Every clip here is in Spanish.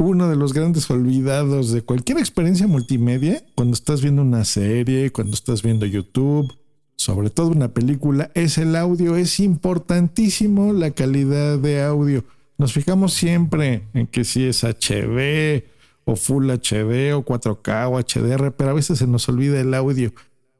uno de los grandes olvidados de cualquier experiencia multimedia, cuando estás viendo una serie, cuando estás viendo YouTube, sobre todo una película, es el audio. Es importantísimo la calidad de audio. Nos fijamos siempre en que si es HD o Full HD o 4K o HDR, pero a veces se nos olvida el audio.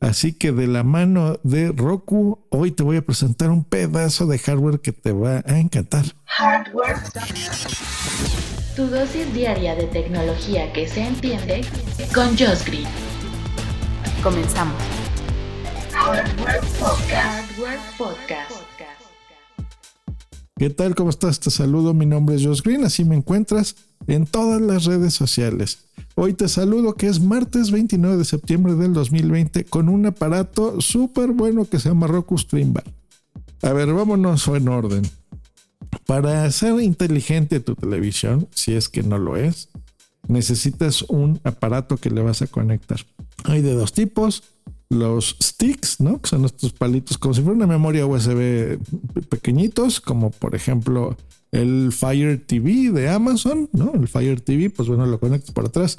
Así que de la mano de Roku, hoy te voy a presentar un pedazo de hardware que te va a encantar. Hardware. Tu dosis diaria de tecnología que se entiende con Josh Green. Comenzamos. Hardware Podcast. ¿Qué tal? ¿Cómo estás? Te saludo. Mi nombre es Josh Green. Así me encuentras en todas las redes sociales. Hoy te saludo que es martes 29 de septiembre del 2020 con un aparato súper bueno que se llama Roku Stream Bar. A ver, vámonos en orden. Para hacer inteligente tu televisión, si es que no lo es, necesitas un aparato que le vas a conectar. Hay de dos tipos. Los sticks, ¿no? Que son estos palitos como si fuera una memoria USB pequeñitos, como por ejemplo el Fire TV de Amazon, ¿no? El Fire TV, pues bueno, lo conectas por atrás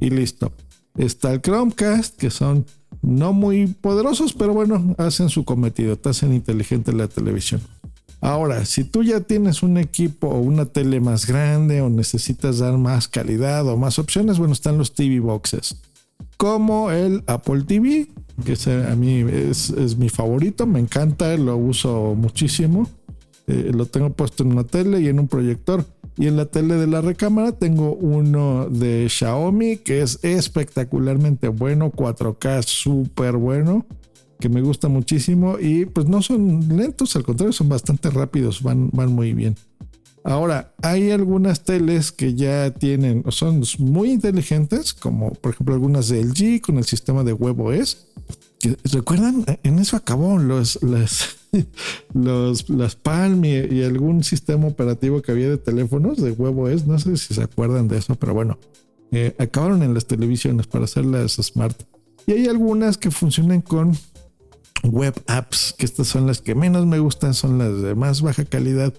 y listo. Está el Chromecast, que son no muy poderosos, pero bueno, hacen su cometido, te hacen inteligente la televisión. Ahora, si tú ya tienes un equipo o una tele más grande o necesitas dar más calidad o más opciones, bueno, están los TV boxes. Como el Apple TV, que a mí es, mi favorito, me encanta, lo uso muchísimo. Eh, lo tengo puesto en una tele y en un proyector. Y en la tele de la recámara tengo uno de Xiaomi que es espectacularmente bueno, 4K súper bueno que me gusta muchísimo y pues no son lentos, al contrario, son bastante rápidos, van, van muy bien. Ahora, hay algunas teles que ya tienen, son muy inteligentes, como por ejemplo algunas de LG con el sistema de WebOS. ¿Recuerdan? En eso acabó los, las, los, las Palm y, algún sistema operativo que había de teléfonos de WebOS. No sé si se acuerdan de eso, pero bueno, eh, acabaron en las televisiones para hacerlas smart. Y hay algunas que funcionan con web apps, que estas son las que menos me gustan, son las de más baja calidad,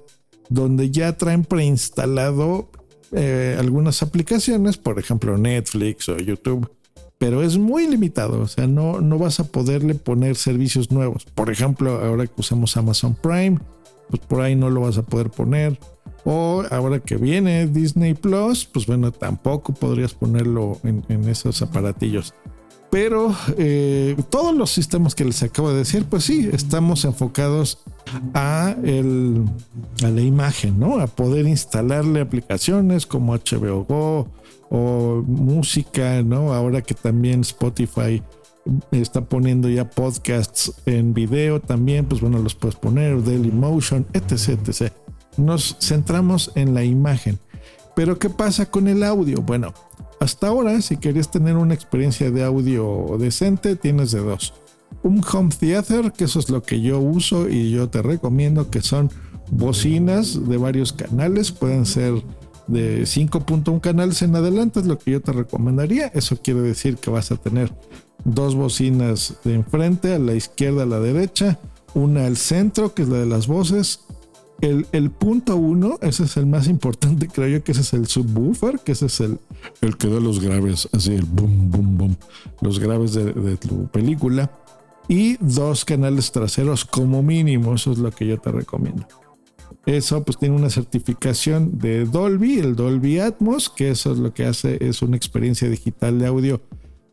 donde ya traen preinstalado eh, algunas aplicaciones, por ejemplo Netflix o YouTube, pero es muy limitado, o sea, no, no vas a poderle poner servicios nuevos. Por ejemplo, ahora que usamos Amazon Prime, pues por ahí no lo vas a poder poner. O ahora que viene Disney Plus, pues bueno, tampoco podrías ponerlo en, en esos aparatillos. Pero eh, todos los sistemas que les acabo de decir, pues sí, estamos enfocados a, la imagen, ¿no? A poder instalarle aplicaciones como HBO Go o música, ¿no? Ahora que también Spotify está poniendo ya podcasts en video también, pues bueno, los puedes poner, Dailymotion, etc, etc. Nos centramos en la imagen. Pero ¿qué pasa con el audio? Bueno, hasta ahora, si querías tener una experiencia de audio decente, tienes de dos. Un home theater, que eso es lo que yo uso y yo te recomiendo, que son bocinas de varios canales, pueden ser de 5.1 canales en adelante, es lo que yo te recomendaría. Eso quiere decir que vas a tener dos bocinas de enfrente, a la izquierda, a la derecha, una al centro, que es la de las voces, el, punto uno, ese es el más importante, creo yo que ese es el subwoofer, que ese es el, el que da los graves, así el boom, boom, boom, los graves de, de tu película. Y dos canales traseros como mínimo, eso es lo que yo te recomiendo. Eso pues tiene una certificación de Dolby, el Dolby Atmos, que eso es lo que hace, es una experiencia digital de audio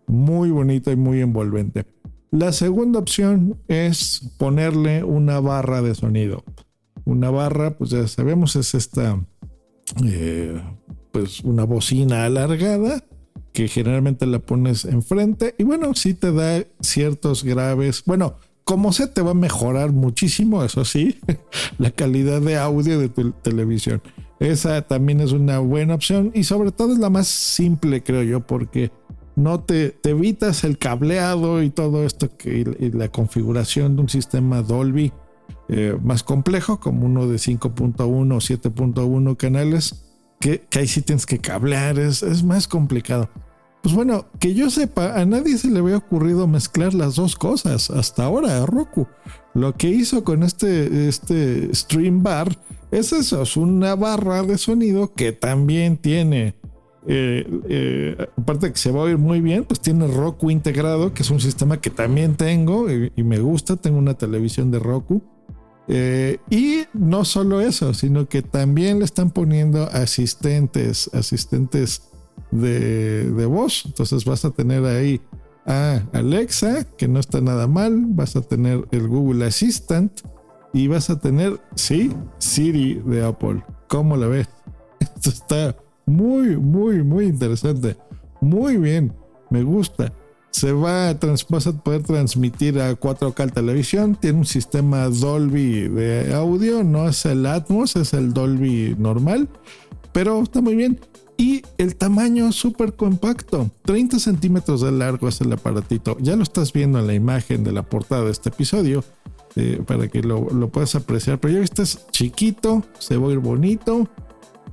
muy bonita y muy envolvente. La segunda opción es ponerle una barra de sonido. Una barra, pues ya sabemos, es esta, eh, pues una bocina alargada que generalmente la pones enfrente y bueno, sí te da ciertos graves, bueno, como se te va a mejorar muchísimo, eso sí, la calidad de audio de tu televisión. esa también es una buena opción y sobre todo es la más simple, creo yo, porque no te, evitas el cableado y todo esto que y la configuración de un sistema Dolby eh, más complejo, como uno de 5.1 o 7.1 canales, que, ahí sí tienes que cablear, es, es más complicado. Pues bueno, que yo sepa, a nadie se le había ocurrido mezclar las dos cosas hasta ahora a Roku. Lo que hizo con este, este Stream Bar es eso, es una barra de sonido que también tiene, eh, eh, aparte de que se va a oír muy bien, pues tiene Roku integrado, que es un sistema que también tengo y, me gusta, tengo una televisión de Roku. Eh, y no solo eso, sino que también le están poniendo asistentes, asistentes de, de voz. Entonces vas a tener ahí a Alexa, que no está nada mal, vas a tener el Google Assistant y vas a tener, sí, Siri de Apple. ¿Cómo la ves? Esto está muy, muy, muy interesante. Muy bien, me gusta. Se va a vas a poder transmitir a 4K televisión. Tiene un sistema Dolby de audio, no es el Atmos, es el Dolby normal, pero está muy bien. Y el tamaño súper compacto, 30 centímetros de largo es el aparatito. Ya lo estás viendo en la imagen de la portada de este episodio eh, para que lo, puedas apreciar. Pero ya viste, es chiquito, se va a ir bonito.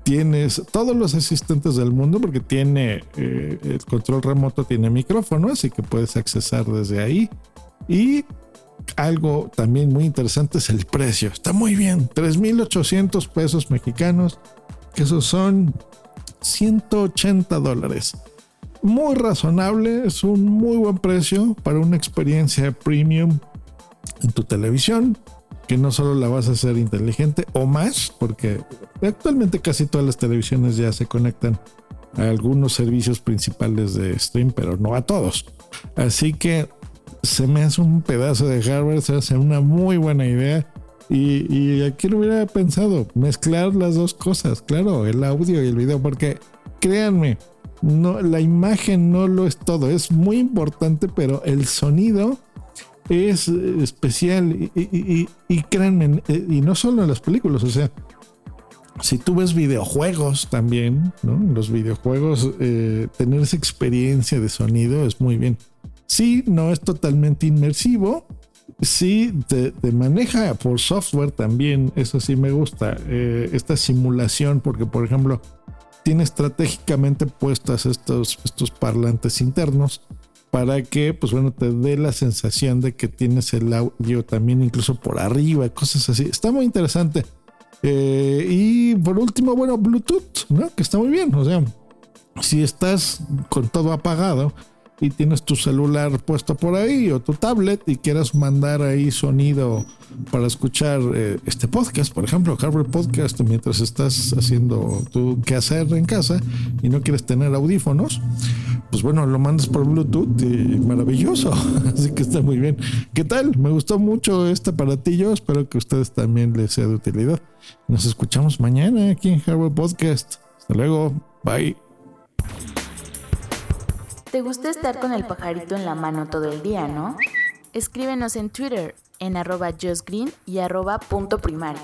Tienes todos los asistentes del mundo porque tiene eh, el control remoto, tiene micrófono, así que puedes accesar desde ahí. Y algo también muy interesante es el precio. Está muy bien, 3.800 pesos mexicanos, que esos son 180 dólares. Muy razonable, es un muy buen precio para una experiencia premium en tu televisión, que no solo la vas a hacer inteligente o más, porque actualmente casi todas las televisiones ya se conectan a algunos servicios principales de stream, pero no a todos. Así que se me hace un pedazo de hardware, se hace una muy buena idea. Y, aquí lo hubiera pensado, mezclar las dos cosas, claro, el audio y el video, porque créanme, no, la imagen no lo es todo, es muy importante, pero el sonido es especial y, créanme, eh, y no solo en las películas, o sea, si tú ves videojuegos también, los videojuegos, eh, tener esa experiencia de sonido es muy bien. Sí, no es totalmente inmersivo, sí te, maneja por software también, eso sí me gusta, eh, esta simulación, porque por ejemplo, tiene estratégicamente puestas estos, estos parlantes internos para que, pues bueno, te dé la sensación de que tienes el audio también incluso por arriba, cosas así. Está muy interesante. Eh, y por último, bueno, Bluetooth, ¿no? Que está muy bien. O sea, si estás con todo apagado, y tienes tu celular puesto por ahí o tu tablet y quieras mandar ahí sonido para escuchar eh, este podcast, por ejemplo, Harvard Podcast, mientras estás haciendo tu quehacer en casa y no quieres tener audífonos, pues bueno, lo mandas por Bluetooth y maravilloso. Así que está muy bien. ¿Qué tal? Me gustó mucho este aparatillo. Espero que a ustedes también les sea de utilidad. Nos escuchamos mañana aquí en Harvard Podcast. Hasta luego. Bye. ¿Te gusta estar con el pajarito en la mano todo el día, no? Escríbenos en Twitter en arroba justgreen y arroba punto primario.